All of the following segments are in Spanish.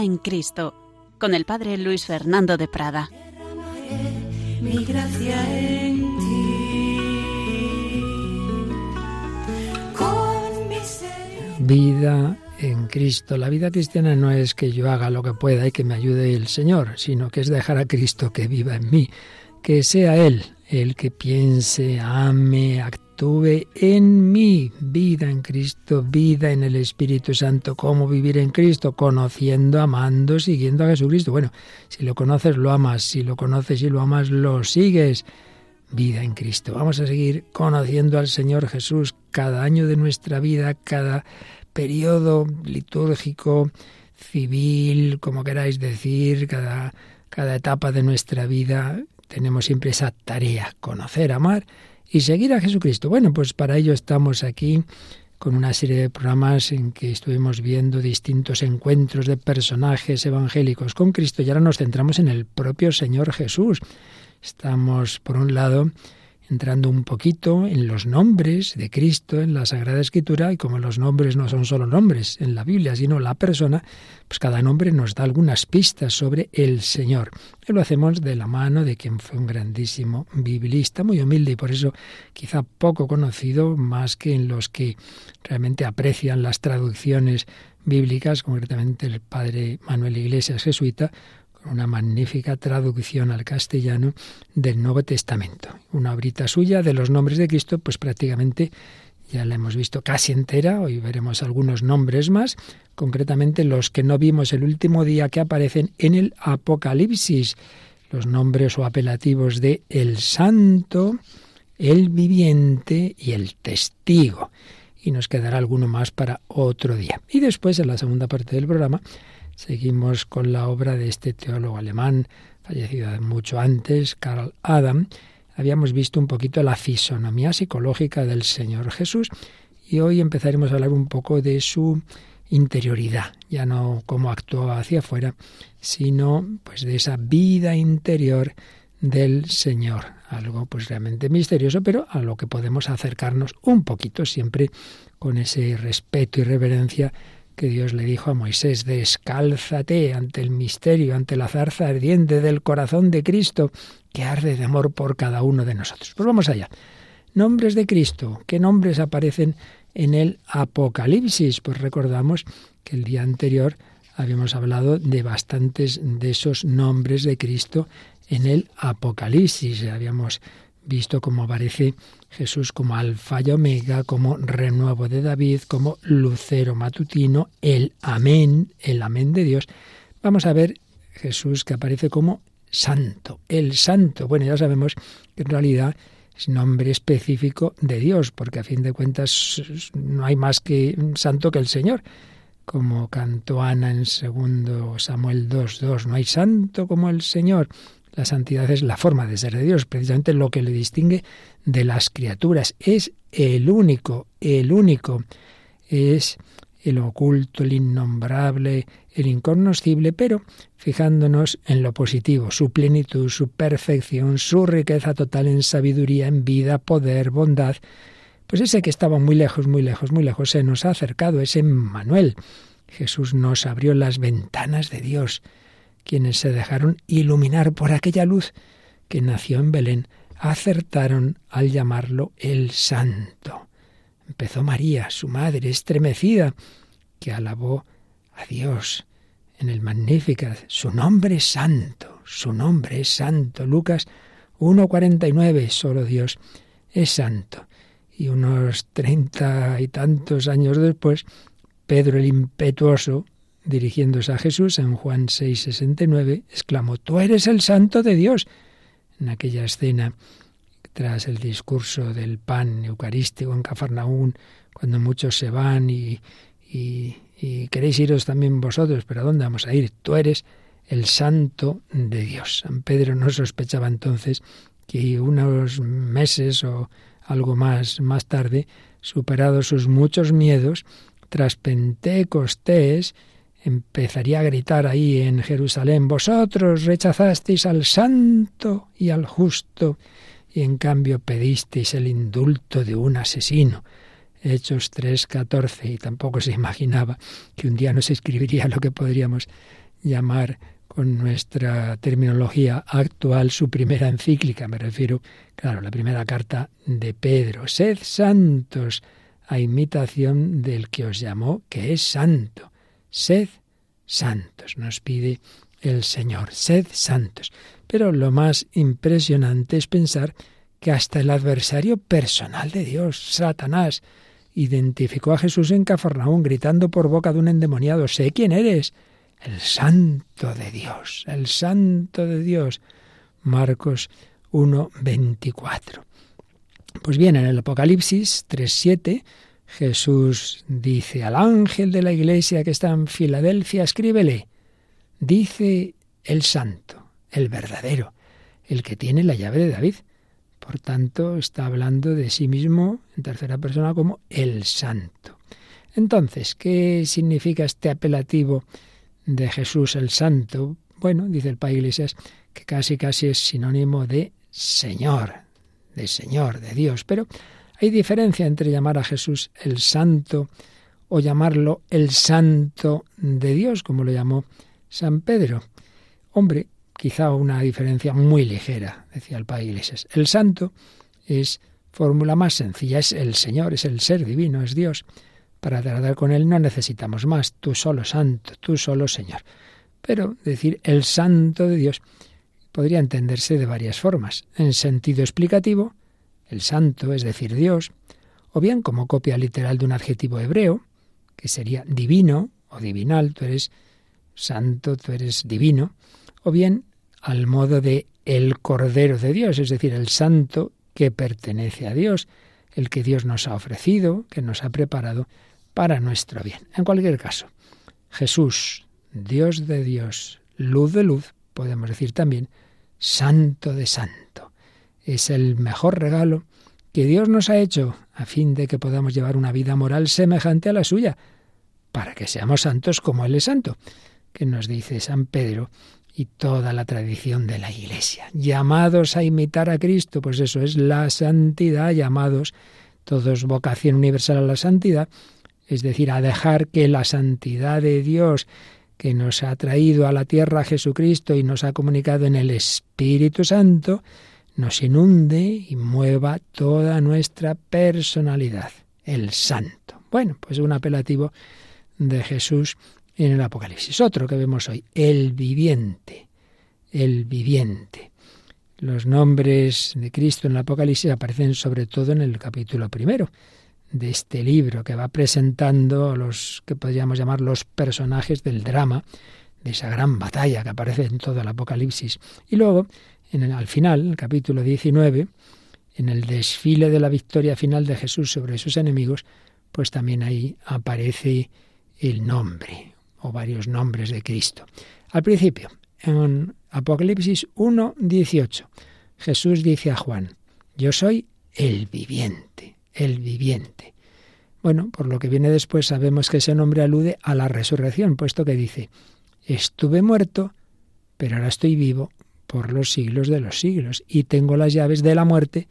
Vida en Cristo, con el Padre Luis Fernando de Prada. Mi gracia en ti. Con miseria. Vida en Cristo. La vida cristiana no es que yo haga lo que pueda y que me ayude el Señor, sino que es dejar a Cristo que viva en mí, que sea Él el que piense, ame, actúe en mí. Vida en Cristo, vida en el Espíritu Santo. ¿Cómo vivir en Cristo? Conociendo, amando, siguiendo a Jesucristo. Bueno, si lo conoces, lo amas. Si lo conoces y lo amas, lo sigues. Vida en Cristo. Vamos a seguir conociendo al Señor Jesús cada año de nuestra vida, cada periodo litúrgico, civil, como queráis decir, cada, cada etapa de nuestra vida, tenemos siempre esa tarea, conocer, amar y seguir a Jesucristo. Bueno, pues para ello estamos aquí con una serie de programas en que estuvimos viendo distintos encuentros de personajes evangélicos con Cristo y ahora nos centramos en el propio Señor Jesús. Estamos, por un lado, entrando un poquito en los nombres de Cristo en la Sagrada Escritura y como los nombres no son solo nombres en la Biblia, sino la persona, pues cada nombre nos da algunas pistas sobre el Señor. Y lo hacemos de la mano de quien fue un grandísimo biblista, muy humilde y por eso quizá poco conocido, más que en los que realmente aprecian las traducciones bíblicas, concretamente el padre Manuel Iglesias, jesuita, una magnífica traducción al castellano del Nuevo Testamento. Una obrita suya de los nombres de Cristo, pues prácticamente ya la hemos visto casi entera, hoy veremos algunos nombres más, concretamente los que no vimos el último día que aparecen en el Apocalipsis, los nombres o apelativos de el santo, el viviente y el testigo. Y nos quedará alguno más para otro día. Y después, en la segunda parte del programa, Seguimos con la obra de este teólogo alemán, fallecido mucho antes, Karl Adam. Habíamos visto un poquito la fisonomía psicológica del Señor Jesús y hoy empezaremos a hablar un poco de su interioridad, ya no cómo actuó hacia afuera, sino pues de esa vida interior del Señor, algo pues realmente misterioso, pero a lo que podemos acercarnos un poquito siempre con ese respeto y reverencia que Dios le dijo a Moisés, descálzate ante el misterio, ante la zarza ardiente del corazón de Cristo, que arde de amor por cada uno de nosotros. Pues vamos allá. Nombres de Cristo. ¿Qué nombres aparecen en el Apocalipsis? Pues recordamos que el día anterior habíamos hablado de bastantes de esos nombres de Cristo en el Apocalipsis. Habíamos visto cómo aparece Jesús como alfa y omega, como renuevo de David, como lucero matutino, el amén, el amén de Dios. Vamos a ver Jesús que aparece como santo, el santo. Bueno, ya sabemos que en realidad es nombre específico de Dios, porque a fin de cuentas no hay más que santo que el Señor. Como cantó Ana en segundo Samuel 2.2, no hay santo como el Señor. La santidad es la forma de ser de Dios, precisamente lo que le distingue de las criaturas. Es el único, el único. Es el oculto, el innombrable, el incognoscible, pero fijándonos en lo positivo, su plenitud, su perfección, su riqueza total en sabiduría, en vida, poder, bondad. Pues ese que estaba muy lejos, muy lejos, muy lejos, se nos ha acercado, ese Manuel. Jesús nos abrió las ventanas de Dios quienes se dejaron iluminar por aquella luz que nació en Belén, acertaron al llamarlo el Santo. Empezó María, su madre, estremecida, que alabó a Dios en el Magnificat. Su nombre es santo, su nombre es santo. Lucas 1.49, solo Dios es santo. Y unos treinta y tantos años después, Pedro el impetuoso dirigiéndose a Jesús en Juan 6:69, exclamó, Tú eres el santo de Dios. En aquella escena, tras el discurso del pan eucarístico en Cafarnaún, cuando muchos se van y, queréis iros también vosotros, pero ¿a dónde vamos a ir? Tú eres el santo de Dios. San Pedro no sospechaba entonces que unos meses o algo más más tarde, superados sus muchos miedos, tras Pentecostés, empezaría a gritar ahí en Jerusalén, vosotros rechazasteis al santo y al justo, y en cambio pedisteis el indulto de un asesino. Hechos 3.14, y tampoco se imaginaba que un día nos escribiría lo que podríamos llamar con nuestra terminología actual su primera encíclica. Me refiero, claro, la primera carta de Pedro. Sed santos a imitación del que os llamó, que es santo. Sed santos, nos pide el Señor. Sed santos. Pero lo más impresionante es pensar que hasta el adversario personal de Dios, Satanás, identificó a Jesús en Cafarnaún gritando por boca de un endemoniado, sé quién eres, el santo de Dios, el santo de Dios. Marcos 1:24. Pues bien, en el Apocalipsis 3:7 Jesús dice al ángel de la iglesia que está en Filadelfia, escríbele, dice el santo, el verdadero, el que tiene la llave de David. Por tanto, está hablando de sí mismo en tercera persona como el santo. Entonces, ¿qué significa este apelativo de Jesús el santo? Bueno, dice el Padre Iglesias que casi casi es sinónimo de Señor, de Señor, de Dios. Pero hay diferencia entre llamar a Jesús el santo o llamarlo el santo de Dios, como lo llamó San Pedro. Hombre, quizá una diferencia muy ligera, decía el Padre Iglesias. El santo es fórmula más sencilla, es el Señor, es el ser divino, es Dios. Para tratar con Él no necesitamos más, tú solo santo, tú solo Señor. Pero decir el santo de Dios podría entenderse de varias formas. En sentido explicativo, el santo, es decir, Dios, o bien como copia literal de un adjetivo hebreo, que sería divino o divinal, tú eres santo, tú eres divino, o bien al modo de el Cordero de Dios, es decir, el santo que pertenece a Dios, el que Dios nos ha ofrecido, que nos ha preparado para nuestro bien. En cualquier caso, Jesús, Dios de Dios, luz de luz, podemos decir también, santo de santo. Es el mejor regalo que Dios nos ha hecho a fin de que podamos llevar una vida moral semejante a la suya, para que seamos santos como Él es santo, que nos dice San Pedro y toda la tradición de la Iglesia. Llamados a imitar a Cristo, pues eso es la santidad, llamados todos vocación universal a la santidad, es decir, a dejar que la santidad de Dios que nos ha traído a la tierra Jesucristo y nos ha comunicado en el Espíritu Santo, nos inunde y mueva toda nuestra personalidad, el santo. Bueno, pues un apelativo de Jesús en el Apocalipsis. Otro que vemos hoy, el viviente, el viviente. Los nombres de Cristo en el Apocalipsis aparecen sobre todo en el capítulo primero de este libro que va presentando los que podríamos llamar los personajes del drama de esa gran batalla que aparece en todo el Apocalipsis. Y luego, en el, al final, el capítulo 19, en el desfile de la victoria final de Jesús sobre sus enemigos, pues también ahí aparece el nombre, o varios nombres de Cristo. Al principio, en Apocalipsis 1, 18, Jesús dice a Juan, yo soy el viviente, el viviente. Bueno, por lo que viene después sabemos que ese nombre alude a la resurrección, puesto que dice, estuve muerto, pero ahora estoy vivo por los siglos de los siglos, y tengo las llaves de la muerte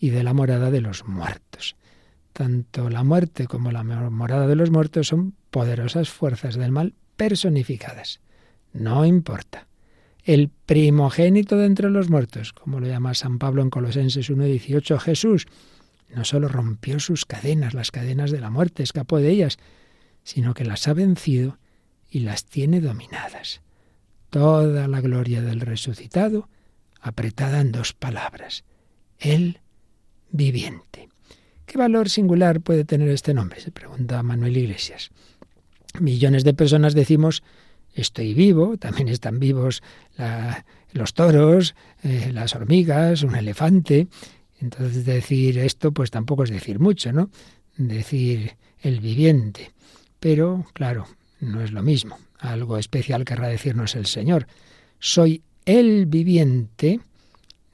y de la morada de los muertos. Tanto la muerte como la morada de los muertos son poderosas fuerzas del mal personificadas. No importa. El primogénito de entre los muertos, como lo llama San Pablo en Colosenses 1.18, Jesús, no solo rompió sus cadenas, las cadenas de la muerte, escapó de ellas, sino que las ha vencido y las tiene dominadas. Toda la gloria del resucitado apretada en dos palabras. El viviente. ¿Qué valor singular puede tener este nombre? se pregunta Manuel Iglesias. Millones de personas decimos estoy vivo, también están vivos los toros, eh, las hormigas, un elefante. Entonces decir esto pues tampoco es decir mucho, ¿no? Decir el viviente. Pero, claro, no es lo mismo. Algo especial querrá decirnos el Señor. Soy el viviente,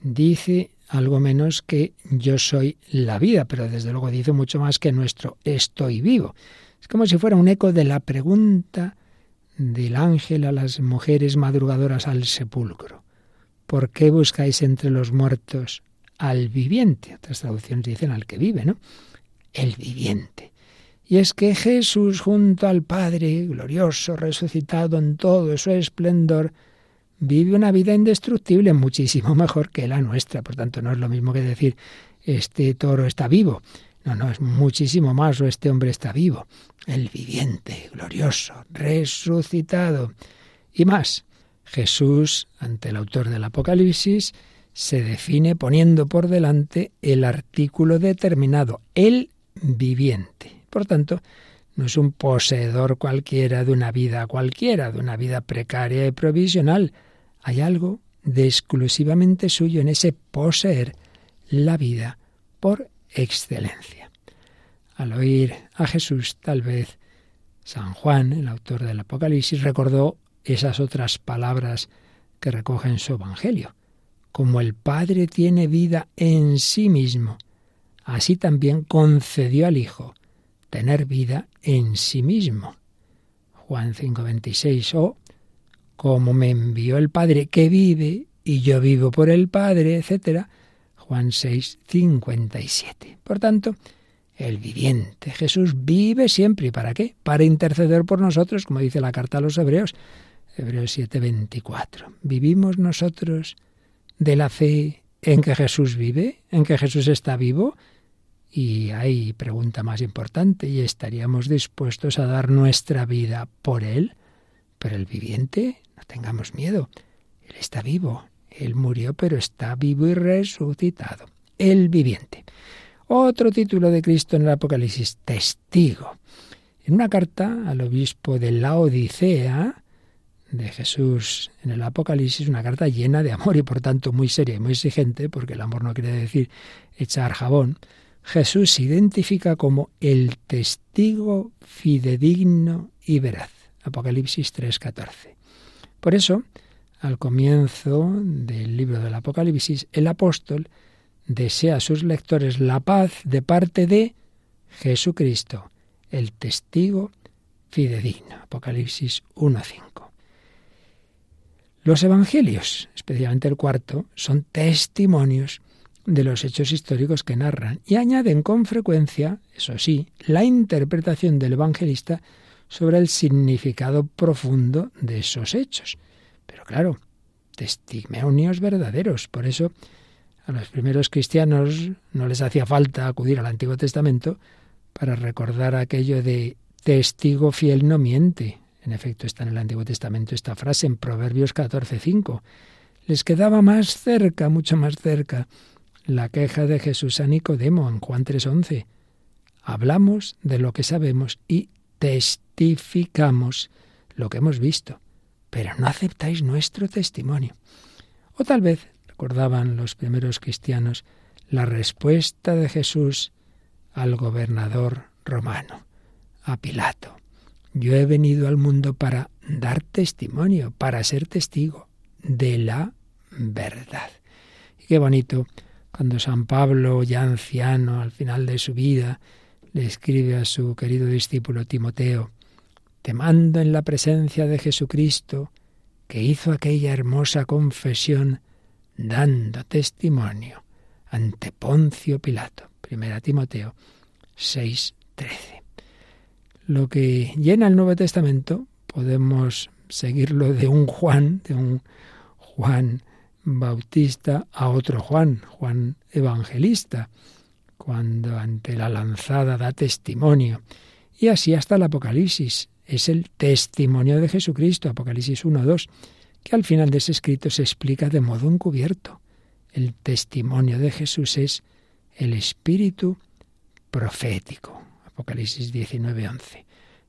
dice algo menos que yo soy la vida, pero desde luego dice mucho más que nuestro estoy vivo. Es como si fuera un eco de la pregunta del ángel a las mujeres madrugadoras al sepulcro. ¿Por qué buscáis entre los muertos al viviente? Otras traducciones dicen al que vive, ¿no? el viviente. Y es que Jesús junto al Padre, glorioso, resucitado en todo su esplendor, vive una vida indestructible, muchísimo mejor que la nuestra. Por tanto, no es lo mismo que decir este toro está vivo. No, no, es muchísimo más o este hombre está vivo. El viviente, glorioso, resucitado. Y más, Jesús, ante el autor del Apocalipsis, se define poniendo por delante el artículo determinado, el viviente. Por tanto, no es un poseedor cualquiera de una vida cualquiera, de una vida precaria y provisional. Hay algo de exclusivamente suyo en ese poseer la vida por excelencia. Al oír a Jesús, tal vez San Juan, el autor del Apocalipsis, recordó esas otras palabras que recoge en su Evangelio. Como el Padre tiene vida en sí mismo, así también concedió al Hijo tener vida en sí mismo. Juan 5:26 o como me envió el Padre que vive y yo vivo por el Padre, etc. Juan 6:57. Por tanto, el viviente Jesús vive siempre. ¿Y para qué? Para interceder por nosotros, como dice la carta a los Hebreos, Hebreos 7:24. ¿Vivimos nosotros de la fe en que Jesús vive, en que Jesús está vivo? Y hay pregunta más importante, ¿y estaríamos dispuestos a dar nuestra vida por Él? Pero el viviente, no tengamos miedo, Él está vivo, Él murió, pero está vivo y resucitado. El viviente. Otro título de Cristo en el Apocalipsis, testigo. En una carta al obispo de la Odisea, de Jesús en el Apocalipsis, una carta llena de amor y por tanto muy seria y muy exigente, porque el amor no quiere decir echar jabón, Jesús se identifica como el testigo fidedigno y veraz. Apocalipsis 3:14. Por eso, al comienzo del libro del Apocalipsis, el apóstol desea a sus lectores la paz de parte de Jesucristo, el testigo fidedigno. Apocalipsis 1:5. Los evangelios, especialmente el cuarto, son testimonios de los hechos históricos que narran y añaden con frecuencia, eso sí, la interpretación del evangelista sobre el significado profundo de esos hechos. Pero claro, testimonios verdaderos. Por eso a los primeros cristianos no les hacía falta acudir al Antiguo Testamento para recordar aquello de testigo fiel no miente. En efecto, está en el Antiguo Testamento esta frase en Proverbios 14:5. Les quedaba más cerca, mucho más cerca, la queja de Jesús a Nicodemo en Juan 3:11. Hablamos de lo que sabemos y testificamos lo que hemos visto, pero no aceptáis nuestro testimonio. O tal vez, recordaban los primeros cristianos, la respuesta de Jesús al gobernador romano, a Pilato. Yo he venido al mundo para dar testimonio, para ser testigo de la verdad. Y qué bonito cuando San Pablo, ya anciano, al final de su vida, le escribe a su querido discípulo Timoteo, Te mando en la presencia de Jesucristo, que hizo aquella hermosa confesión dando testimonio ante Poncio Pilato. Primera Timoteo 6:13 lo que llena el Nuevo Testamento, podemos seguirlo de un Juan, de un Juan Bautista a otro Juan, Juan Evangelista, cuando ante la lanzada da testimonio. Y así hasta el Apocalipsis. Es el testimonio de Jesucristo, Apocalipsis 1.2, que al final de ese escrito se explica de modo encubierto. El testimonio de Jesús es el espíritu profético. Apocalipsis 19, 11.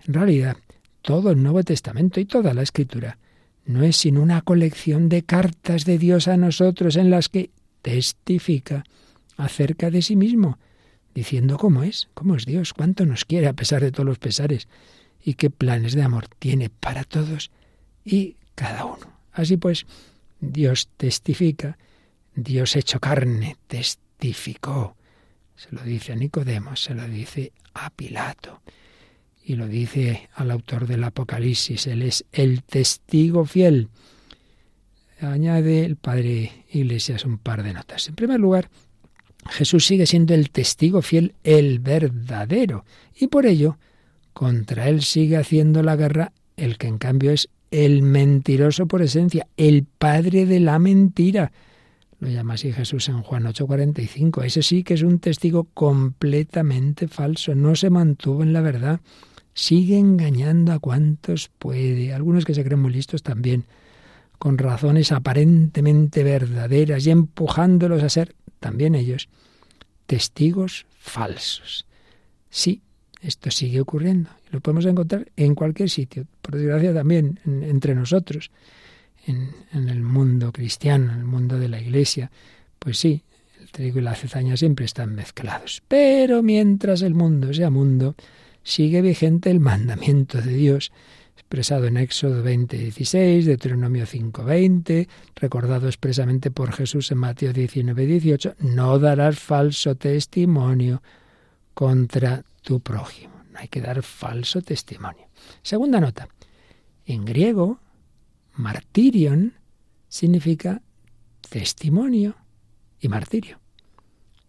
En realidad, todo el Nuevo Testamento y toda la Escritura no es sino una colección de cartas de Dios a nosotros en las que testifica acerca de sí mismo, diciendo cómo es, cómo es Dios, cuánto nos quiere a pesar de todos los pesares y qué planes de amor tiene para todos y cada uno. Así pues, Dios testifica, Dios hecho carne testificó. Se lo dice a Nicodemo, se lo dice a Pilato. Y lo dice al autor del Apocalipsis, él es el testigo fiel. Añade el padre Iglesias un par de notas. En primer lugar, Jesús sigue siendo el testigo fiel, el verdadero, y por ello contra él sigue haciendo la guerra el que en cambio es el mentiroso por esencia, el padre de la mentira. Lo llama así Jesús en Juan 8:45. Ese sí que es un testigo completamente falso, no se mantuvo en la verdad, sigue engañando a cuantos puede, algunos que se creen muy listos también, con razones aparentemente verdaderas y empujándolos a ser, también ellos, testigos falsos. Sí, esto sigue ocurriendo. Lo podemos encontrar en cualquier sitio, por desgracia también entre nosotros, en, en, el mundo cristiano, en el mundo de la iglesia. Pues sí, el trigo y la cizaña siempre están mezclados. Pero mientras el mundo sea mundo, sigue vigente el mandamiento de Dios expresado en Éxodo 20:16, Deuteronomio 5:20, recordado expresamente por Jesús en Mateo 19:18, no darás falso testimonio contra tu prójimo. No hay que dar falso testimonio. Segunda nota. En griego, martirion significa testimonio y martirio.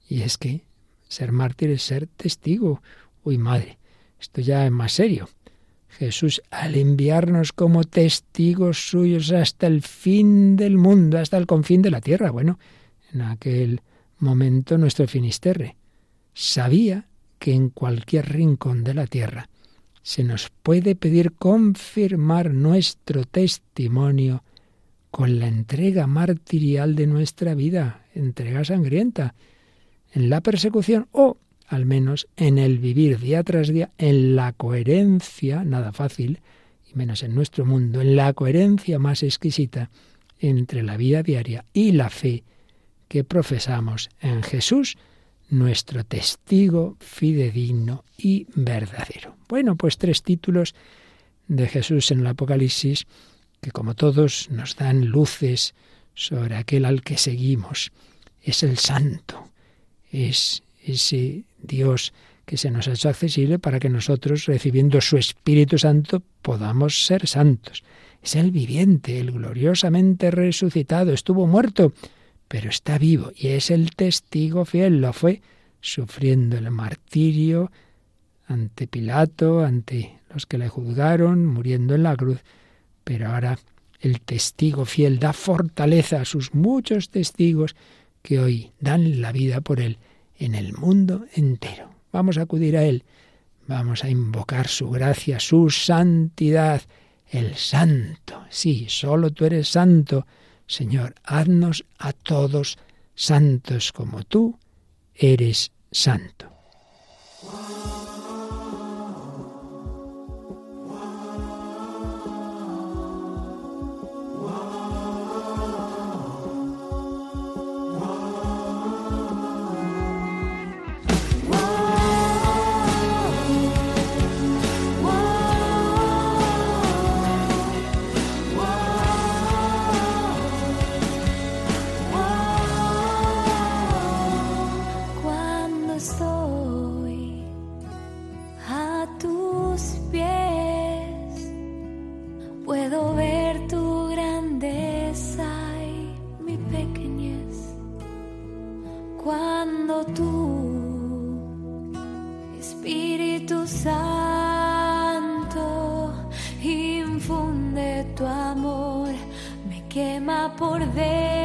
Y es que ser mártir es ser testigo. Uy, madre, esto ya es más serio. Jesús, al enviarnos como testigos suyos hasta el fin del mundo, hasta el confín de la tierra, bueno, en aquel momento nuestro Finisterre, sabía que en cualquier rincón de la tierra se nos puede pedir confirmar nuestro testimonio con la entrega martirial de nuestra vida, entrega sangrienta, en la persecución o al menos en el vivir día tras día, en la coherencia, nada fácil, y menos en nuestro mundo, en la coherencia más exquisita entre la vida diaria y la fe que profesamos en Jesús, nuestro testigo fidedigno y verdadero. Bueno, pues tres títulos de Jesús en el Apocalipsis que como todos nos dan luces sobre aquel al que seguimos. Es el santo, es ese Dios que se nos ha hecho accesible para que nosotros, recibiendo su Espíritu Santo, podamos ser santos. Es el viviente, el gloriosamente resucitado, estuvo muerto, pero está vivo y es el testigo fiel, lo fue sufriendo el martirio ante Pilato, ante los que le juzgaron, muriendo en la cruz, pero ahora el testigo fiel da fortaleza a sus muchos testigos que hoy dan la vida por él en el mundo entero. Vamos a acudir a Él, vamos a invocar su gracia, su santidad, el santo. Sí, solo tú eres santo. Señor, haznos a todos santos como tú eres santo. quema por dentro.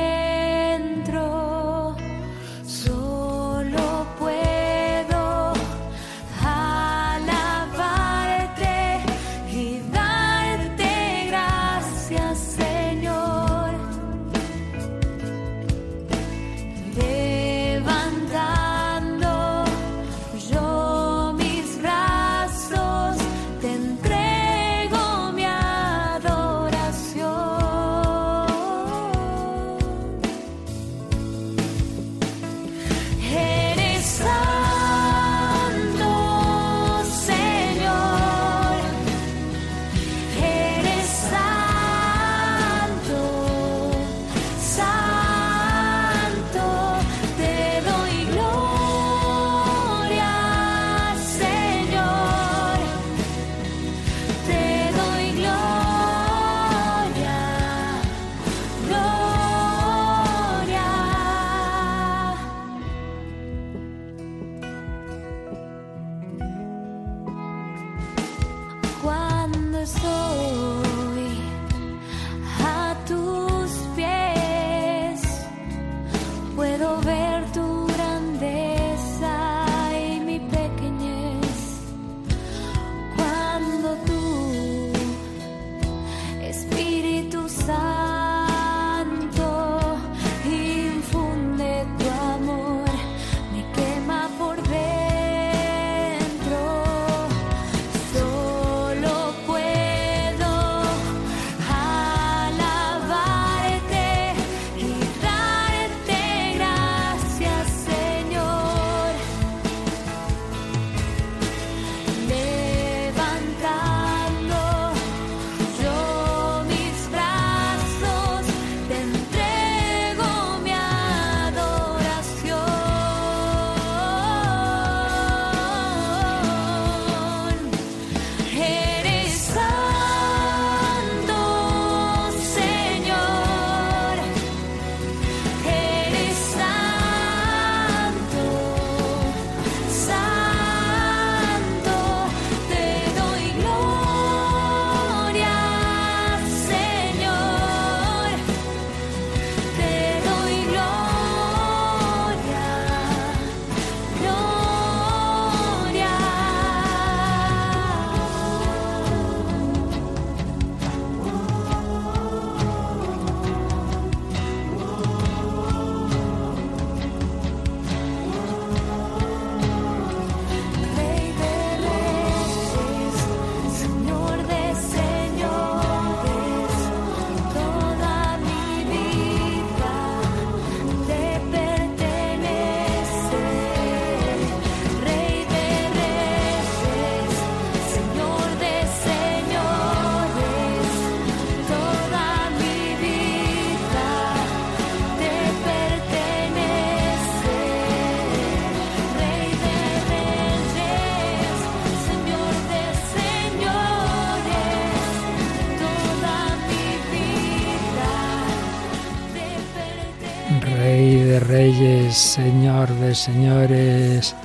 Señor de señores,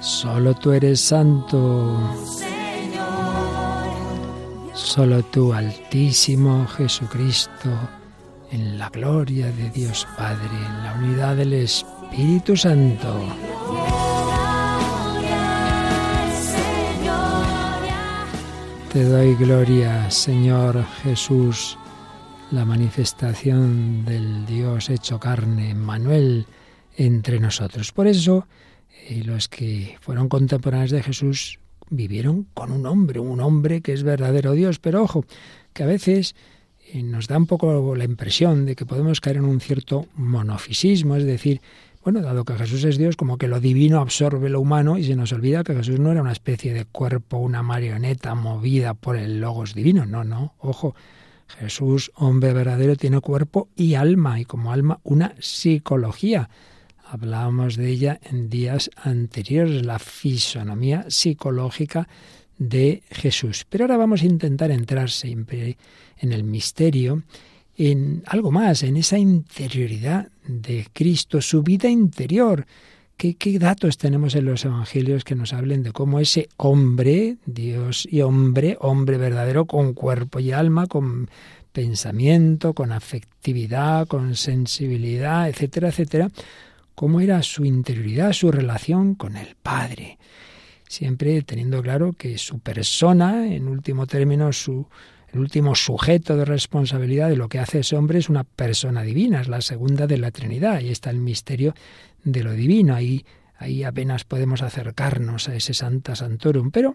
solo tú eres santo. Solo tú, Altísimo Jesucristo, en la gloria de Dios Padre, en la unidad del Espíritu Santo. Te doy gloria, Señor Jesús, la manifestación del Dios hecho carne, Manuel entre nosotros. Por eso, eh, los que fueron contemporáneos de Jesús vivieron con un hombre, un hombre que es verdadero Dios, pero ojo, que a veces eh, nos da un poco la impresión de que podemos caer en un cierto monofisismo, es decir, bueno, dado que Jesús es Dios, como que lo divino absorbe lo humano y se nos olvida que Jesús no era una especie de cuerpo, una marioneta movida por el logos divino, no, no, ojo, Jesús, hombre verdadero, tiene cuerpo y alma, y como alma una psicología. Hablábamos de ella en días anteriores, la fisonomía psicológica de Jesús. Pero ahora vamos a intentar entrar siempre en el misterio, en algo más, en esa interioridad de Cristo, su vida interior. ¿Qué, ¿Qué, datos tenemos en los evangelios que nos hablen de cómo ese hombre, Dios y hombre, hombre verdadero, con cuerpo y alma, con pensamiento, con afectividad, con sensibilidad, etcétera, etcétera, cómo era su interioridad, su relación con el Padre. Siempre teniendo claro que su persona, en último término, su, el último sujeto de responsabilidad de lo que hace ese hombre es una persona divina, es la segunda de la Trinidad. Ahí está el misterio de lo divino. Ahí, ahí apenas podemos acercarnos a ese Santa Santorum. Pero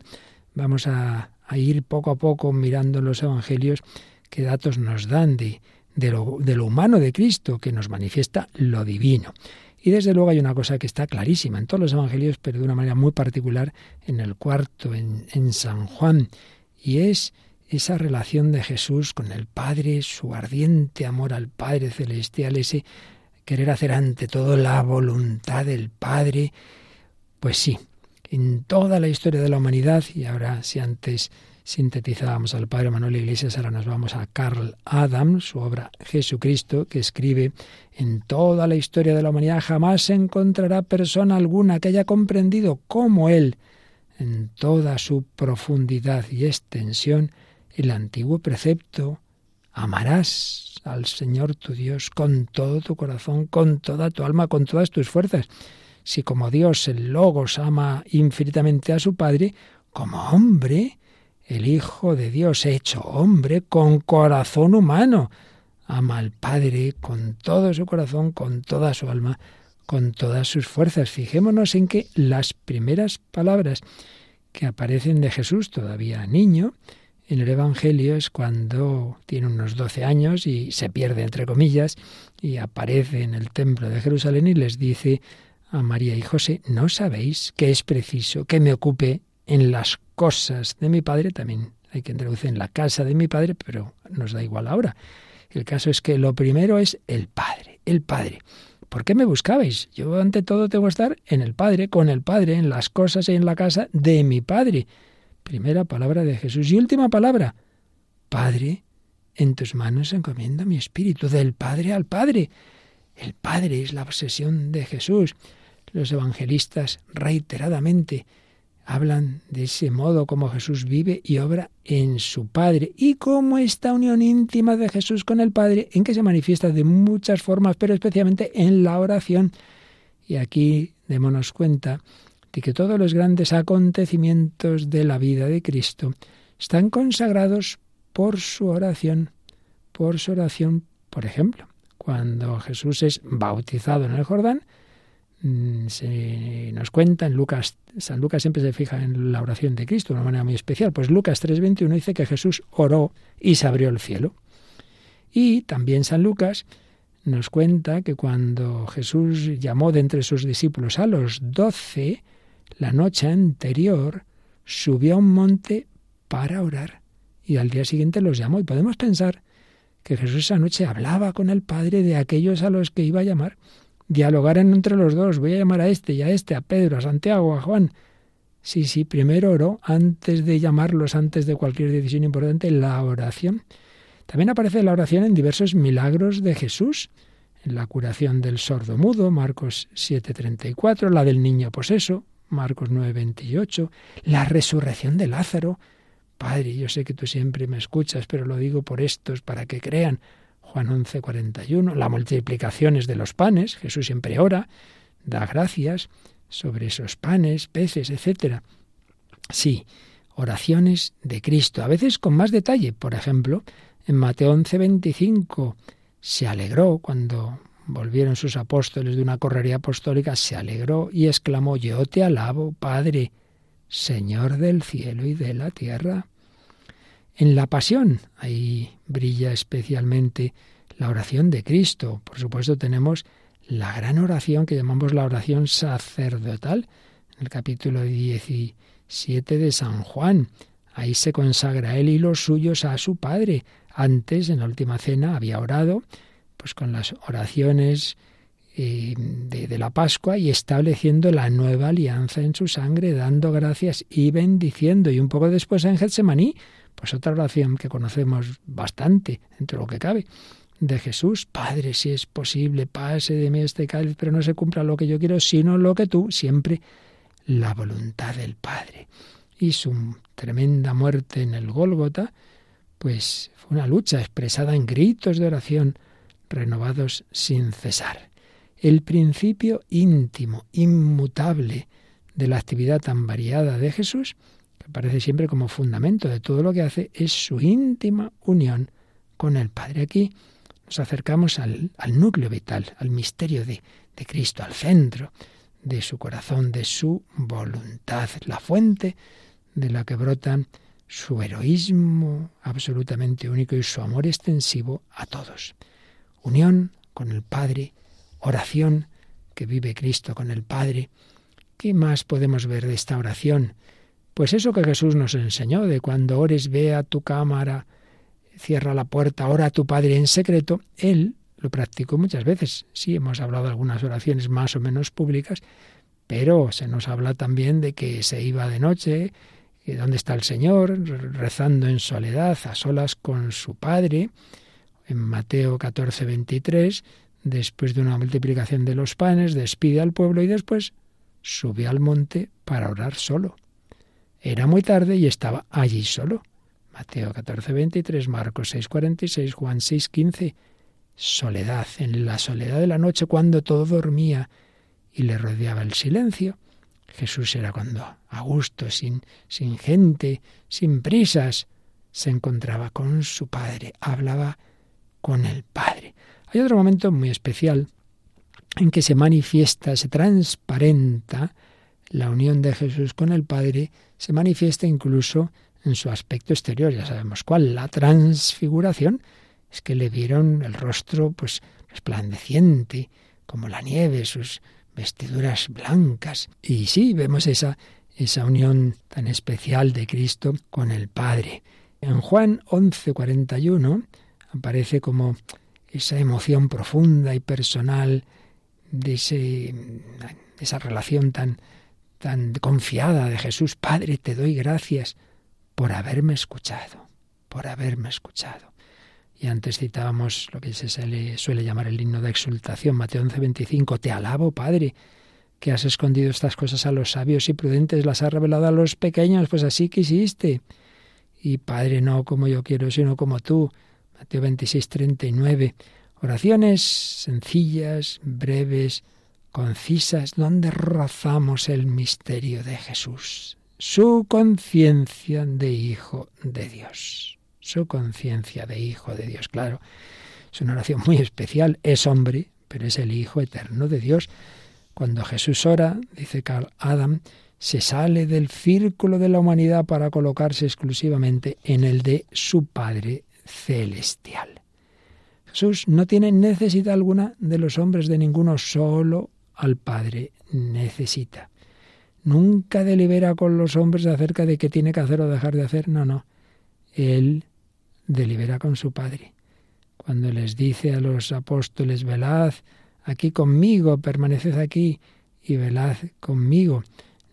vamos a, ir poco a poco mirando los Evangelios qué datos nos dan de, de, lo, de lo humano de Cristo, que nos manifiesta lo divino. Y desde luego hay una cosa que está clarísima en todos los evangelios, pero de una manera muy particular en el cuarto, en, en San Juan, y es esa relación de Jesús con el Padre, su ardiente amor al Padre Celestial, ese querer hacer ante todo la voluntad del Padre. Pues sí, en toda la historia de la humanidad, y ahora si antes sintetizábamos al padre Manuel Iglesias, ahora nos vamos a Carl Adam, su obra Jesucristo, que escribe en toda la historia de la humanidad jamás se encontrará persona alguna que haya comprendido como él, en toda su profundidad y extensión, el antiguo precepto, amarás al Señor tu Dios con todo tu corazón, con toda tu alma, con todas tus fuerzas. Si como Dios el Logos ama infinitamente a su Padre, como hombre, el Hijo de Dios hecho hombre con corazón humano, ama al Padre con todo su corazón, con toda su alma, con todas sus fuerzas. Fijémonos en que las primeras palabras que aparecen de Jesús, todavía niño, en el Evangelio es cuando tiene unos doce años y se pierde, entre comillas, y aparece en el templo de Jerusalén y les dice a María y José, ¿no sabéis que es preciso que me ocupe en las cosas de mi Padre? También hay que traducir en la casa de mi Padre, pero nos da igual ahora. El caso es que lo primero es el Padre, el Padre. ¿por qué me buscabais? Yo ante todo tengo que estar en el Padre, con el Padre, en las cosas y en la casa de mi Padre. Primera palabra de Jesús. Y última palabra, Padre, en tus manos encomiendo mi espíritu, del Padre al Padre. El Padre es la obsesión de Jesús. Los evangelistas reiteradamente hablan de ese modo como Jesús vive y obra en su Padre y cómo esta unión íntima de Jesús con el Padre, en que se manifiesta de muchas formas, pero especialmente en la oración. Y aquí démonos cuenta de que todos los grandes acontecimientos de la vida de Cristo están consagrados por su oración, por su oración, por ejemplo, cuando Jesús es bautizado en el Jordán, Mm, se nos cuenta en Lucas, San Lucas siempre se fija en la oración de Cristo de una manera muy especial. Pues Lucas 3:21 dice que Jesús oró y se abrió el cielo. Y también San Lucas nos cuenta que cuando Jesús llamó de entre sus discípulos a los doce, la noche anterior subió a un monte para orar y al día siguiente los llamó. Y podemos pensar que Jesús esa noche hablaba con el Padre de aquellos a los que iba a llamar dialogaran entre los dos. Voy a llamar a este y a este, a Pedro, a Santiago, a Juan. Sí, sí, primero oró, antes de llamarlos, antes de cualquier decisión importante, la oración. También aparece la oración en diversos milagros de Jesús, en la curación del sordo mudo, Marcos 7:34, la del niño poseso, Marcos 9:28, la resurrección de Lázaro. Padre, yo sé que tú siempre me escuchas, pero lo digo por estos, para que crean. Juan 11, 41, las multiplicaciones de los panes, Jesús siempre ora, da gracias sobre esos panes, peces, etc. Sí, oraciones de Cristo, a veces con más detalle. Por ejemplo, en Mateo 11, 25, se alegró cuando volvieron sus apóstoles de una correría apostólica, se alegró y exclamó, yo te alabo, Padre, Señor del cielo y de la tierra en la pasión. Ahí brilla especialmente la oración de Cristo. Por supuesto tenemos la gran oración que llamamos la oración sacerdotal, en el capítulo 17 de San Juan. Ahí se consagra él y los suyos a su Padre. Antes, en la última cena, había orado pues con las oraciones eh, de, de, la Pascua y estableciendo la nueva alianza en su sangre, dando gracias y bendiciendo. Y un poco después en Getsemaní, pues otra oración que conocemos bastante, entre lo que cabe, de Jesús. Padre, si es posible, pase de mí este cáliz, pero no se cumpla lo que yo quiero, sino lo que tú, siempre la voluntad del Padre. Y su tremenda muerte en el Gólgota, pues fue una lucha expresada en gritos de oración renovados sin cesar. El principio íntimo, inmutable de la actividad tan variada de Jesús parece siempre como fundamento de todo lo que hace, es su íntima unión con el Padre. Aquí nos acercamos al, núcleo vital, al misterio de Cristo, al centro de su corazón, de su voluntad, la fuente de la que brotan su heroísmo absolutamente único y su amor extensivo a todos. Unión con el Padre, oración que vive Cristo con el Padre. ¿Qué más podemos ver de esta oración? Pues eso que Jesús nos enseñó, de cuando ores, ve a tu cámara, cierra la puerta, ora a tu Padre en secreto, Él lo practicó muchas veces. Sí, hemos hablado de algunas oraciones más o menos públicas, pero se nos habla también de que se iba de noche, dónde está el Señor, rezando en soledad, a solas con su Padre. En Mateo 14, 23, después de una multiplicación de los panes, despide al pueblo y después sube al monte para orar solo. Era muy tarde y estaba allí solo. Mateo 14, 23, Marcos 6, 46, Juan 6, 15. Soledad, en la soledad de la noche cuando todo dormía y le rodeaba el silencio. Jesús era cuando a gusto, sin, sin gente, sin prisas, se encontraba con su Padre, hablaba con el Padre. Hay otro momento muy especial en que se manifiesta, se transparenta la unión de Jesús con el Padre, se manifiesta incluso en su aspecto exterior, ya sabemos cuál, la transfiguración, es que le vieron el rostro pues resplandeciente como la nieve, sus vestiduras blancas. Y sí, vemos esa, esa unión tan especial de Cristo con el Padre. En Juan 11:41 aparece como esa emoción profunda y personal de, ese, esa relación tan, tan confiada de Jesús. Padre, te doy gracias por haberme escuchado, por haberme escuchado. Y antes citábamos lo que se le suele llamar el himno de exultación, Mateo 11:25, Te alabo, Padre, que has escondido estas cosas a los sabios y prudentes, las has revelado a los pequeños, pues así quisiste. Y Padre, no como yo quiero, sino como tú. Mateo 26:39. Oraciones sencillas, breves, concisas, donde rozamos el misterio de Jesús, su conciencia de Hijo de Dios su conciencia de Hijo de Dios. Claro, es una oración muy especial, es hombre, pero es el Hijo eterno de Dios. Cuando Jesús ora, dice Carl Adam, se sale del círculo de la humanidad para colocarse exclusivamente en el de su Padre celestial. Jesús no tiene necesidad alguna de los hombres, de ninguno, solo al Padre necesita. Nunca delibera con los hombres acerca de qué tiene que hacer o dejar de hacer, no, no. Él delibera con su Padre. Cuando les dice a los apóstoles, velad aquí conmigo, permaneced aquí y velad conmigo,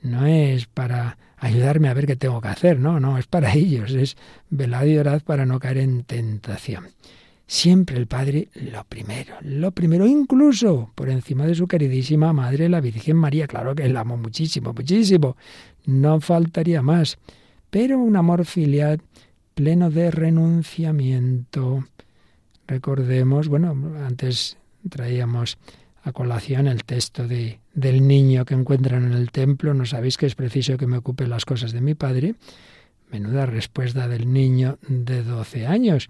no es para ayudarme a ver qué tengo que hacer, no, no, es para ellos, es velad y orad para no caer en tentación. Siempre el Padre lo primero, lo primero, incluso por encima de su queridísima Madre, la Virgen María. Claro que la amo muchísimo, muchísimo, no faltaría más. Pero un amor filial pleno de renunciamiento. Recordemos, bueno, antes traíamos a colación el texto de, del niño que encuentran en el templo. No sabéis que es preciso que me ocupe las cosas de mi padre. Menuda respuesta del niño de 12 años.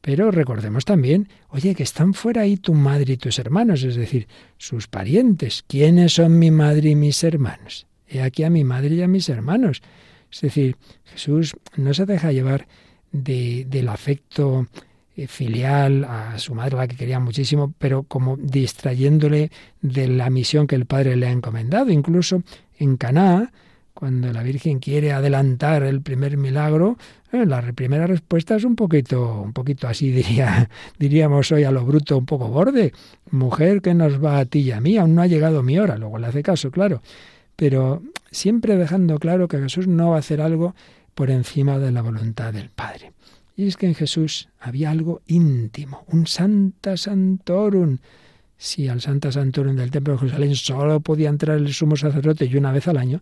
Pero recordemos también, oye, que están fuera ahí tu madre y tus hermanos, es decir, sus parientes. ¿Quiénes son mi madre y mis hermanos? He aquí a mi madre y a mis hermanos. Es decir, Jesús no se deja llevar del afecto filial a su madre, la que quería muchísimo, pero como distrayéndole de la misión que el Padre le ha encomendado. Incluso en Caná, cuando la Virgen quiere adelantar el primer milagro, eh, la primera respuesta es un poquito, un poquito así diría, diríamos hoy a lo bruto, un poco borde. Mujer, que nos va a ti y a mí? Aún no ha llegado mi hora. Luego le hace caso, claro pero siempre dejando claro que Jesús no va a hacer algo por encima de la voluntad del Padre. Y es que en Jesús había algo íntimo, un Santa Santorum. Si al Santa Santorum del Templo de Jerusalén solo podía entrar el sumo sacerdote y una vez al año,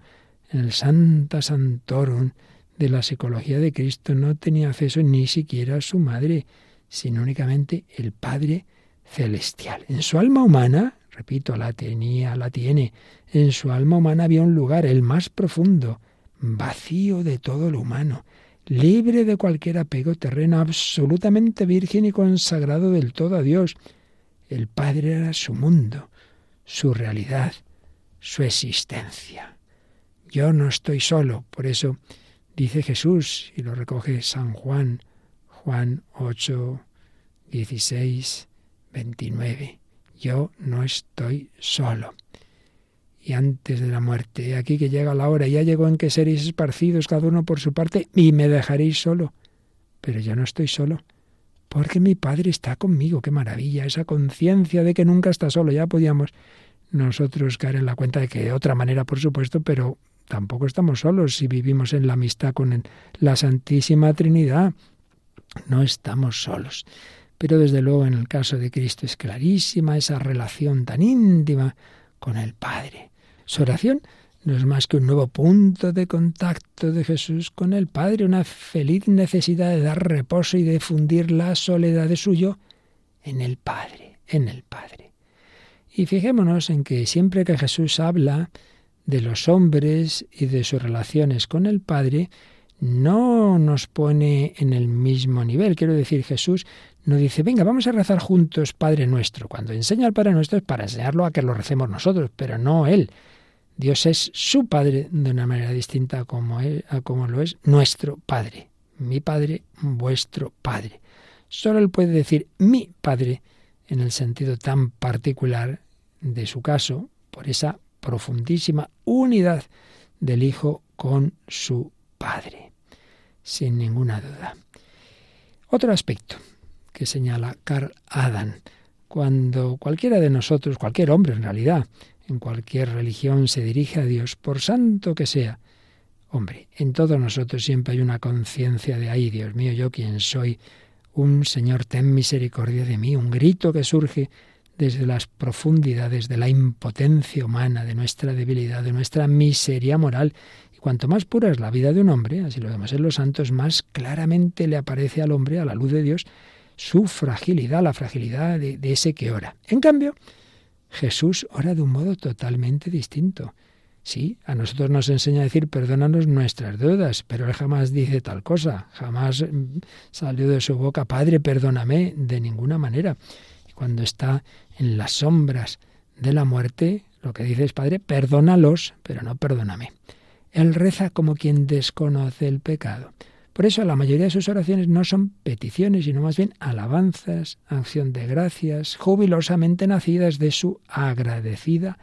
en el Santa Santorum de la psicología de Cristo no tenía acceso ni siquiera su madre, sino únicamente el Padre celestial. En su alma humana, repito, la tenía, la tiene. En su alma humana había un lugar, el más profundo, vacío de todo lo humano, libre de cualquier apego terreno, absolutamente virgen y consagrado del todo a Dios. El Padre era su mundo, su realidad, su existencia. Yo no estoy solo, por eso dice Jesús, y lo recoge San Juan, Juan 8, 16, 29 yo no estoy solo. Y antes de la muerte, aquí que llega la hora, ya llegó en que seréis esparcidos cada uno por su parte y me dejaréis solo. Pero yo no estoy solo, porque mi Padre está conmigo. Qué maravilla, esa conciencia de que nunca está solo. Ya podíamos nosotros caer en la cuenta de que de otra manera, por supuesto, pero tampoco estamos solos si vivimos en la amistad con la Santísima Trinidad. No estamos solos. Pero desde luego en el caso de Cristo es clarísima esa relación tan íntima con el Padre. Su oración no es más que un nuevo punto de contacto de Jesús con el Padre, una feliz necesidad de dar reposo y de fundir la soledad de suyo en el Padre, en el Padre. Y fijémonos en que siempre que Jesús habla de los hombres y de sus relaciones con el Padre, no nos pone en el mismo nivel. Quiero decir, Jesús no dice, venga, vamos a rezar juntos Padre nuestro. Cuando enseña al Padre nuestro es para enseñarlo a que lo recemos nosotros, pero no Él. Dios es su Padre de una manera distinta a como, a como lo es nuestro Padre. Mi Padre, vuestro Padre. Solo Él puede decir mi Padre en el sentido tan particular de su caso, por esa profundísima unidad del Hijo con su Padre, sin ninguna duda. Otro aspecto que señala Carl Adam, cuando cualquiera de nosotros, cualquier hombre en realidad, en cualquier religión se dirige a Dios, por santo que sea, hombre, en todos nosotros siempre hay una conciencia de ahí, Dios mío, yo quien soy, un Señor, ten misericordia de mí, un grito que surge desde las profundidades de la impotencia humana, de nuestra debilidad, de nuestra miseria moral. Y cuanto más pura es la vida de un hombre, así lo vemos en los santos, más claramente le aparece al hombre, a la luz de Dios, su fragilidad, la fragilidad de ese que ora. En cambio, Jesús ora de un modo totalmente distinto. Sí, a nosotros nos enseña a decir perdónanos nuestras deudas, pero él jamás dice tal cosa, jamás mm, salió de su boca, Padre, perdóname, de ninguna manera. Y cuando está en las sombras de la muerte, lo que dice es, Padre, perdónalos, pero no perdóname. Él reza como quien desconoce el pecado. Por eso la mayoría de sus oraciones no son peticiones, sino más bien alabanzas, acción de gracias, jubilosamente nacidas de su agradecida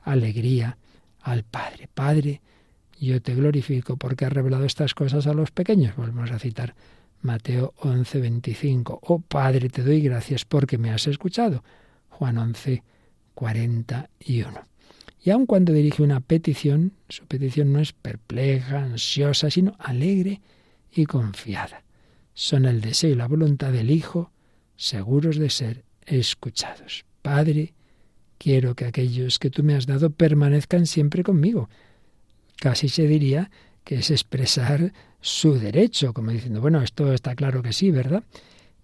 alegría al Padre. Padre, yo te glorifico porque has revelado estas cosas a los pequeños. Volvemos a citar Mateo 11, 25. Oh Padre, te doy gracias porque me has escuchado. Juan 11, 41. Y aun cuando dirige una petición, su petición no es perpleja, ansiosa, sino alegre y confiada. Son el deseo y la voluntad del Hijo seguros de ser escuchados. Padre, quiero que aquellos que tú me has dado permanezcan siempre conmigo. Casi se diría que es expresar su derecho, como diciendo, bueno, esto está claro que sí, ¿verdad?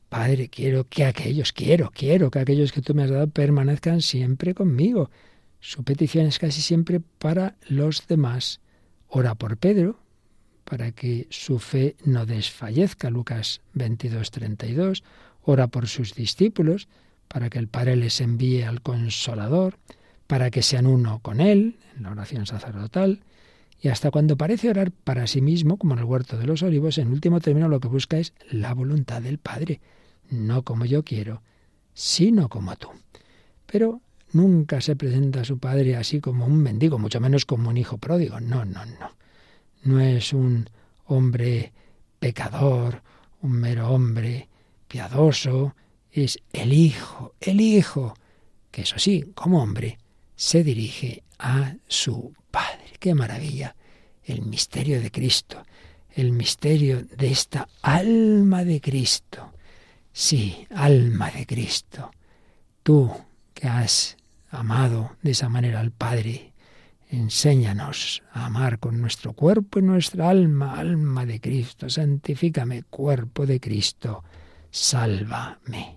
Padre, quiero que aquellos, quiero, quiero que aquellos que tú me has dado permanezcan siempre conmigo. Su petición es casi siempre para los demás. Ora por Pedro, para que su fe no desfallezca. Lucas 22, 32. Ora por sus discípulos, para que el Padre les envíe al Consolador, para que sean uno con Él, en la oración sacerdotal. Y hasta cuando parece orar para sí mismo, como en el huerto de los olivos, en último término lo que busca es la voluntad del Padre, no como yo quiero, sino como tú. Pero nunca se presenta a su Padre así como un mendigo, mucho menos como un hijo pródigo. No, no, no no es un hombre pecador, un mero hombre piadoso, es el Hijo, el Hijo, que eso sí, como hombre, se dirige a su Padre. ¡Qué maravilla! El misterio de Cristo, el misterio de esta alma de Cristo. Sí, alma de Cristo. Tú que has amado de esa manera al Padre Enséñanos a amar con nuestro cuerpo y nuestra alma, alma de Cristo. Santifícame, cuerpo de Cristo. Sálvame.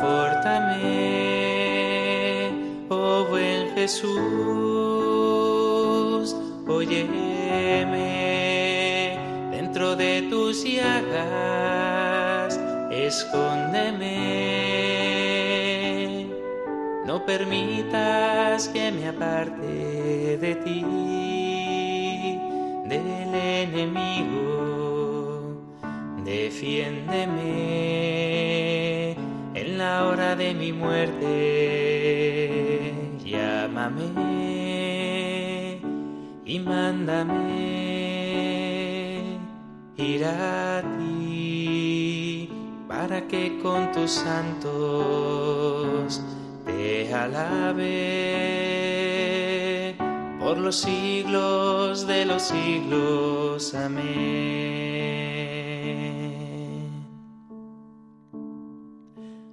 confórtame, oh buen Jesús, óyeme dentro de tus llagas, escóndeme. No permitas que me aparte de ti, del enemigo. Defiéndeme la hora de mi muerte. Llámame y mándame ir a ti para que con tus santos te alabe por los siglos de los siglos. Amén.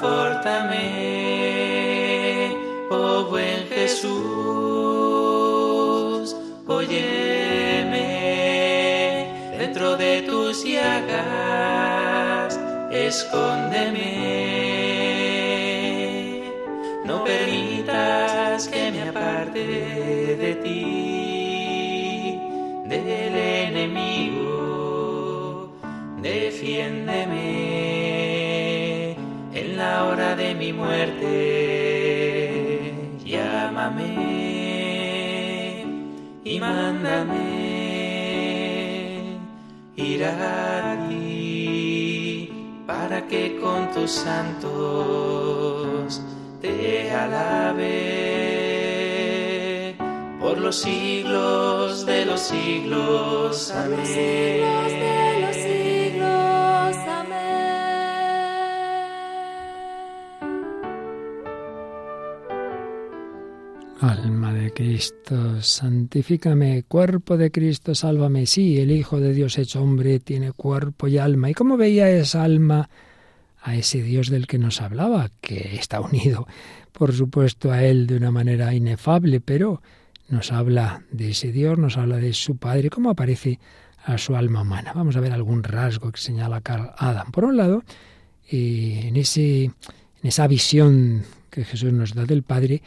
confórtame, oh buen Jesús, óyeme dentro de tus llagas, escóndeme, no permitas que me aparte de ti, muerte, llámame y mándame. Ir a ti para que con tus santos te alabe. Por los siglos de los siglos. Por Cristo, santifícame, cuerpo de Cristo, sálvame. Sí, el Hijo de Dios hecho hombre tiene cuerpo y alma. ¿Y cómo veía esa alma a ese Dios del que nos hablaba? Que está unido, por supuesto, a Él de una manera inefable, pero nos habla de ese Dios, nos habla de su Padre, cómo aparece a su alma humana. Vamos a ver algún rasgo que señala Carl Adam. Por un lado, eh, en, ese, en esa visión que Jesús nos da del Padre,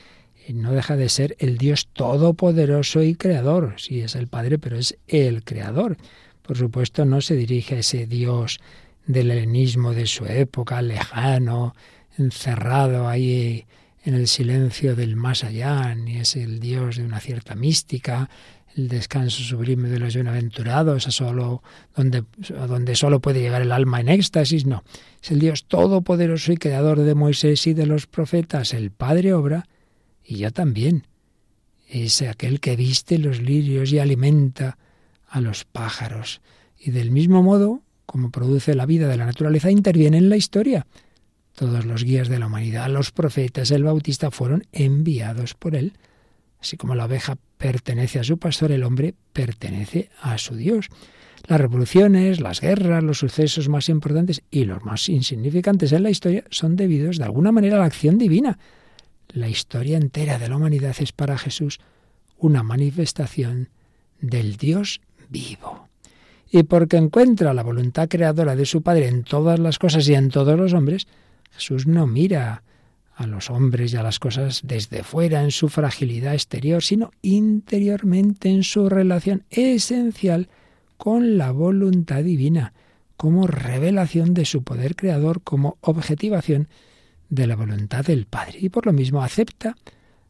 no deja de ser el Dios todopoderoso y creador. Sí, es el Padre, pero es el creador. Por supuesto, no se dirige a ese Dios del helenismo de su época, lejano, encerrado ahí en el silencio del más allá, ni es el Dios de una cierta mística, el descanso sublime de los bienaventurados, a solo, donde, a donde solo puede llegar el alma en éxtasis, no. Es el Dios todopoderoso y creador de Moisés y de los profetas, el Padre obra, y yo también. Es aquel que viste los lirios y alimenta a los pájaros. Y del mismo modo, como produce la vida de la naturaleza, interviene en la historia. Todos los guías de la humanidad, los profetas, el bautista, fueron enviados por él. Así como la oveja pertenece a su pastor, el hombre pertenece a su Dios. Las revoluciones, las guerras, los sucesos más importantes y los más insignificantes en la historia son debidos de alguna manera a la acción divina. La historia entera de la humanidad es para Jesús una manifestación del Dios vivo. Y porque encuentra la voluntad creadora de su Padre en todas las cosas y en todos los hombres, Jesús no mira a los hombres y a las cosas desde fuera en su fragilidad exterior, sino interiormente en su relación esencial con la voluntad divina, como revelación de su poder creador, como objetivación de la voluntad del Padre. Y por lo mismo acepta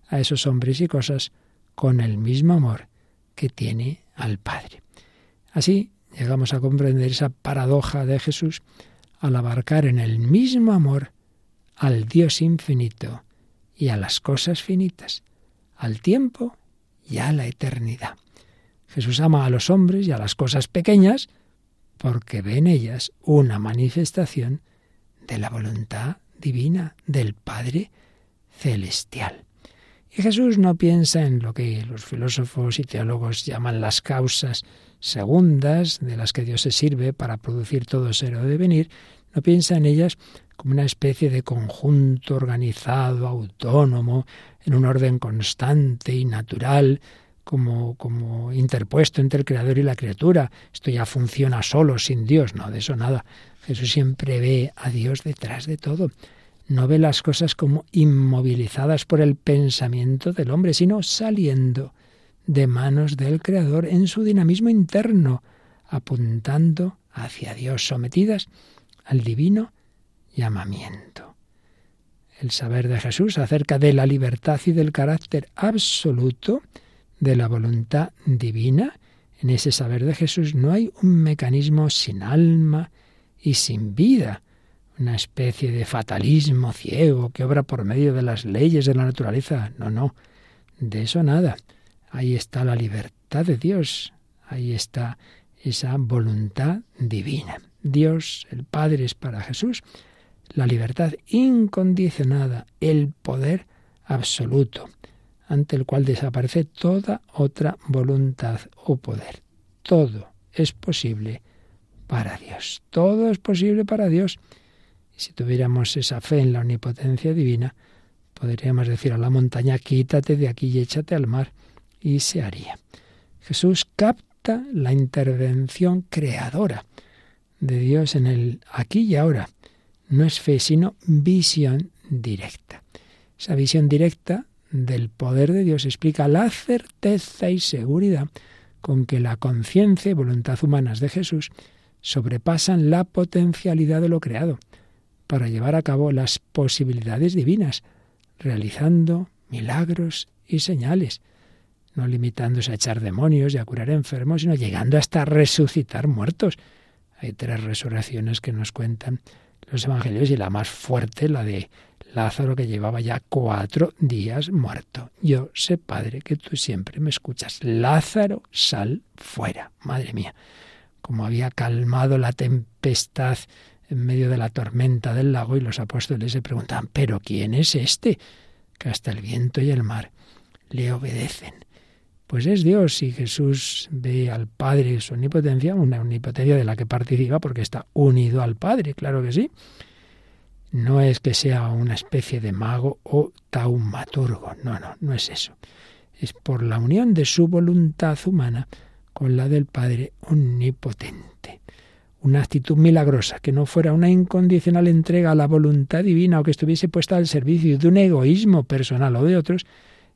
a esos hombres y cosas con el mismo amor que tiene al Padre. Así llegamos a comprender esa paradoja de Jesús al abarcar en el mismo amor al Dios infinito y a las cosas finitas, al tiempo y a la eternidad. Jesús ama a los hombres y a las cosas pequeñas porque ve en ellas una manifestación de la voluntad divina del Padre celestial. Y Jesús no piensa en lo que los filósofos y teólogos llaman las causas segundas de las que Dios se sirve para producir todo ser o devenir, no piensa en ellas como una especie de conjunto organizado, autónomo, en un orden constante y natural, como, como interpuesto entre el Creador y la criatura. Esto ya funciona solo, sin Dios. No, de eso nada. Jesús siempre ve a Dios detrás de todo no ve las cosas como inmovilizadas por el pensamiento del hombre, sino saliendo de manos del Creador en su dinamismo interno, apuntando hacia Dios, sometidas al divino llamamiento. El saber de Jesús acerca de la libertad y del carácter absoluto de la voluntad divina, en ese saber de Jesús no hay un mecanismo sin alma y sin vida, una especie de fatalismo ciego que obra por medio de las leyes de la naturaleza. No, no, de eso nada. Ahí está la libertad de Dios, ahí está esa voluntad divina. Dios, el Padre, es para Jesús la libertad incondicionada, el poder absoluto, ante el cual desaparece toda otra voluntad o poder. Todo es posible para Dios. Todo es posible para Dios. Y si tuviéramos esa fe en la omnipotencia divina, podríamos decir a la montaña, quítate de aquí y échate al mar, y se haría. Jesús capta la intervención creadora de Dios en el aquí y ahora. No es fe, sino visión directa. Esa visión directa del poder de Dios explica la certeza y seguridad con que la conciencia y voluntad humanas de Jesús sobrepasan la potencialidad de lo creado para llevar a cabo las posibilidades divinas, realizando milagros y señales, no limitándose a echar demonios y a curar enfermos, sino llegando hasta resucitar muertos. Hay tres resurrecciones que nos cuentan los evangelios y la más fuerte, la de Lázaro que llevaba ya cuatro días muerto. Yo sé, Padre, que tú siempre me escuchas. Lázaro, sal fuera. Madre mía, como había calmado la tempestad en medio de la tormenta del lago y los apóstoles se preguntan, ¿pero quién es este? Que hasta el viento y el mar le obedecen. Pues es Dios y Jesús ve al Padre su omnipotencia, una omnipotencia de la que participa porque está unido al Padre, claro que sí. No es que sea una especie de mago o taumaturgo, no, no, no es eso. Es por la unión de su voluntad humana con la del Padre omnipotente una actitud milagrosa, que no fuera una incondicional entrega a la voluntad divina o que estuviese puesta al servicio de un egoísmo personal o de otros,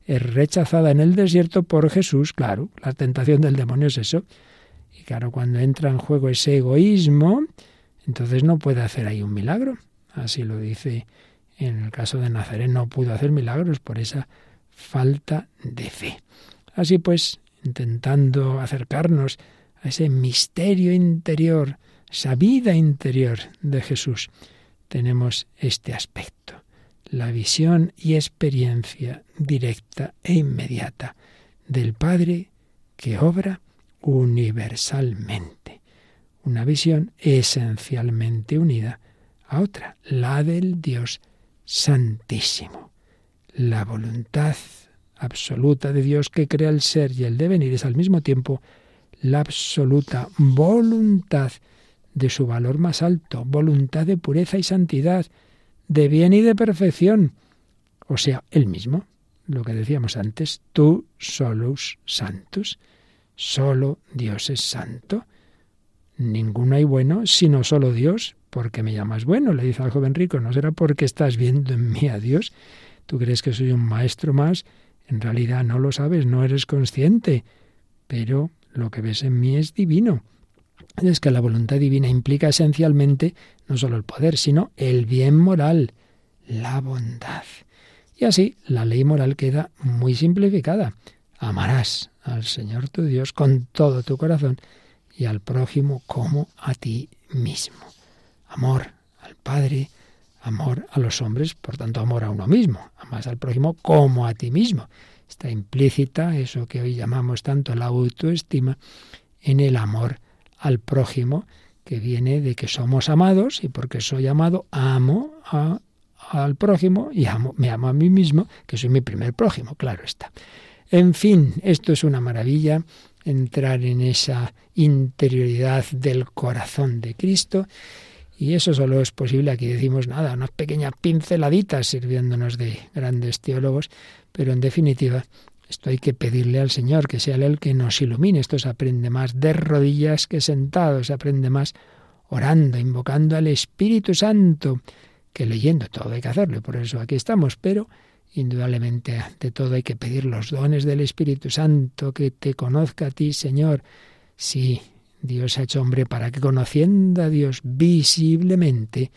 es rechazada en el desierto por Jesús, claro, la tentación del demonio es eso. Y claro, cuando entra en juego ese egoísmo, entonces no puede hacer ahí un milagro. Así lo dice en el caso de Nazaret, no pudo hacer milagros por esa falta de fe. Así pues, intentando acercarnos a ese misterio interior esa vida interior de Jesús, tenemos este aspecto, la visión y experiencia directa e inmediata del Padre que obra universalmente. Una visión esencialmente unida a otra, la del Dios Santísimo. La voluntad absoluta de Dios que crea el ser y el devenir es al mismo tiempo la absoluta voluntad de su valor más alto, voluntad de pureza y santidad, de bien y de perfección. O sea, el mismo, lo que decíamos antes, tú solos santos, solo Dios es santo. Ninguno hay bueno, sino solo Dios. porque me llamas bueno? Le dice al joven rico. No será porque estás viendo en mí a Dios. Tú crees que soy un maestro más. En realidad no lo sabes, no eres consciente. Pero lo que ves en mí es divino es que la voluntad divina implica esencialmente no solo el poder, sino el bien moral, la bondad. Y así la ley moral queda muy simplificada. Amarás al Señor tu Dios con todo tu corazón y al prójimo como a ti mismo. Amor al Padre, amor a los hombres, por tanto amor a uno mismo. Amas al prójimo como a ti mismo. Está implícita eso que hoy llamamos tanto la autoestima en el amor al prójimo, que viene de que somos amados y porque soy amado, amo al prójimo y amo, me amo a mí mismo, que soy mi primer prójimo, claro está. En fin, esto es una maravilla, entrar en esa interioridad del corazón de Cristo. Y eso solo es posible, aquí decimos nada, unas pequeñas pinceladitas sirviéndonos de grandes teólogos, pero en definitiva esto hay que pedirle al Señor, que sea Él el que nos ilumine. Esto se aprende más de rodillas que sentado, se aprende más orando, invocando al Espíritu Santo, que leyendo todo hay que hacerlo, y por eso aquí estamos, pero indudablemente de todo hay que pedir los dones del Espíritu Santo, que te conozca a ti, Señor. Sí, Dios ha hecho hombre para que conociendo a Dios visiblemente,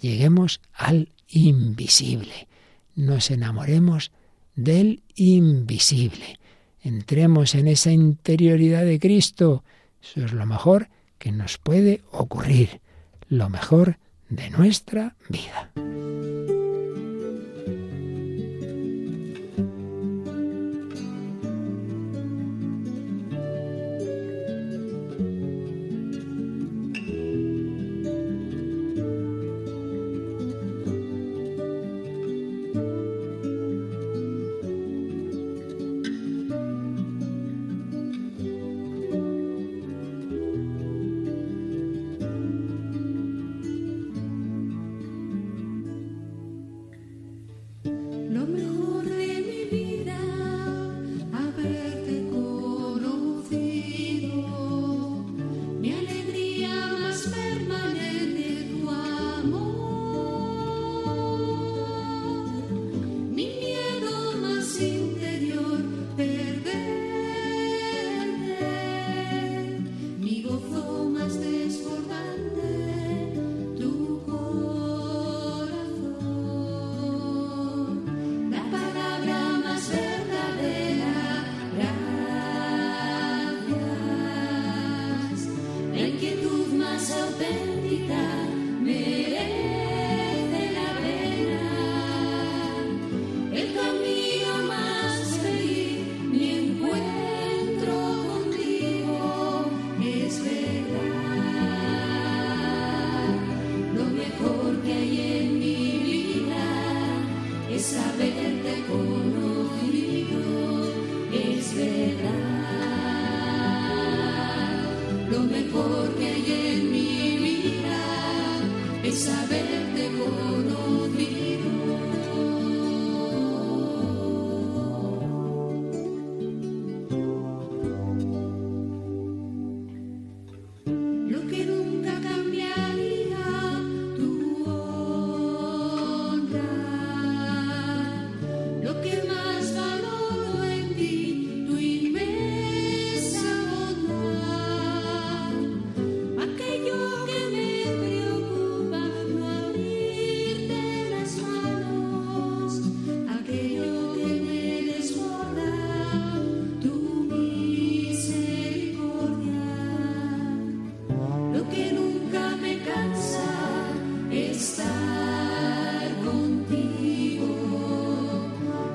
lleguemos al invisible. Nos enamoremos del invisible. Entremos en esa interioridad de Cristo. Eso es lo mejor que nos puede ocurrir, lo mejor de nuestra vida.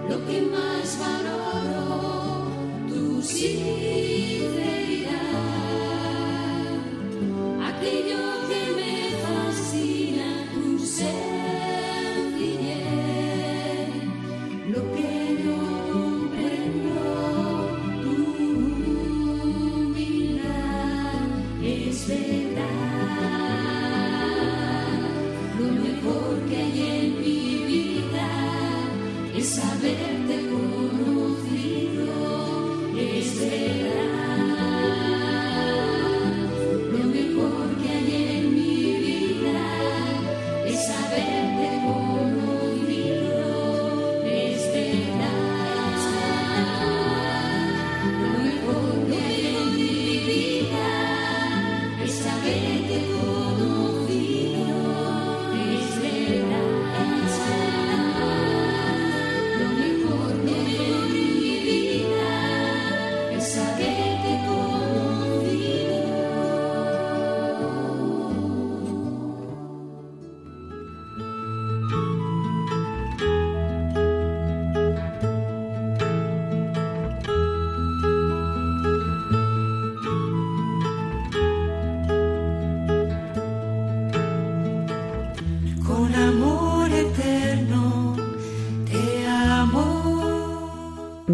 lo que más valoro, tu sí.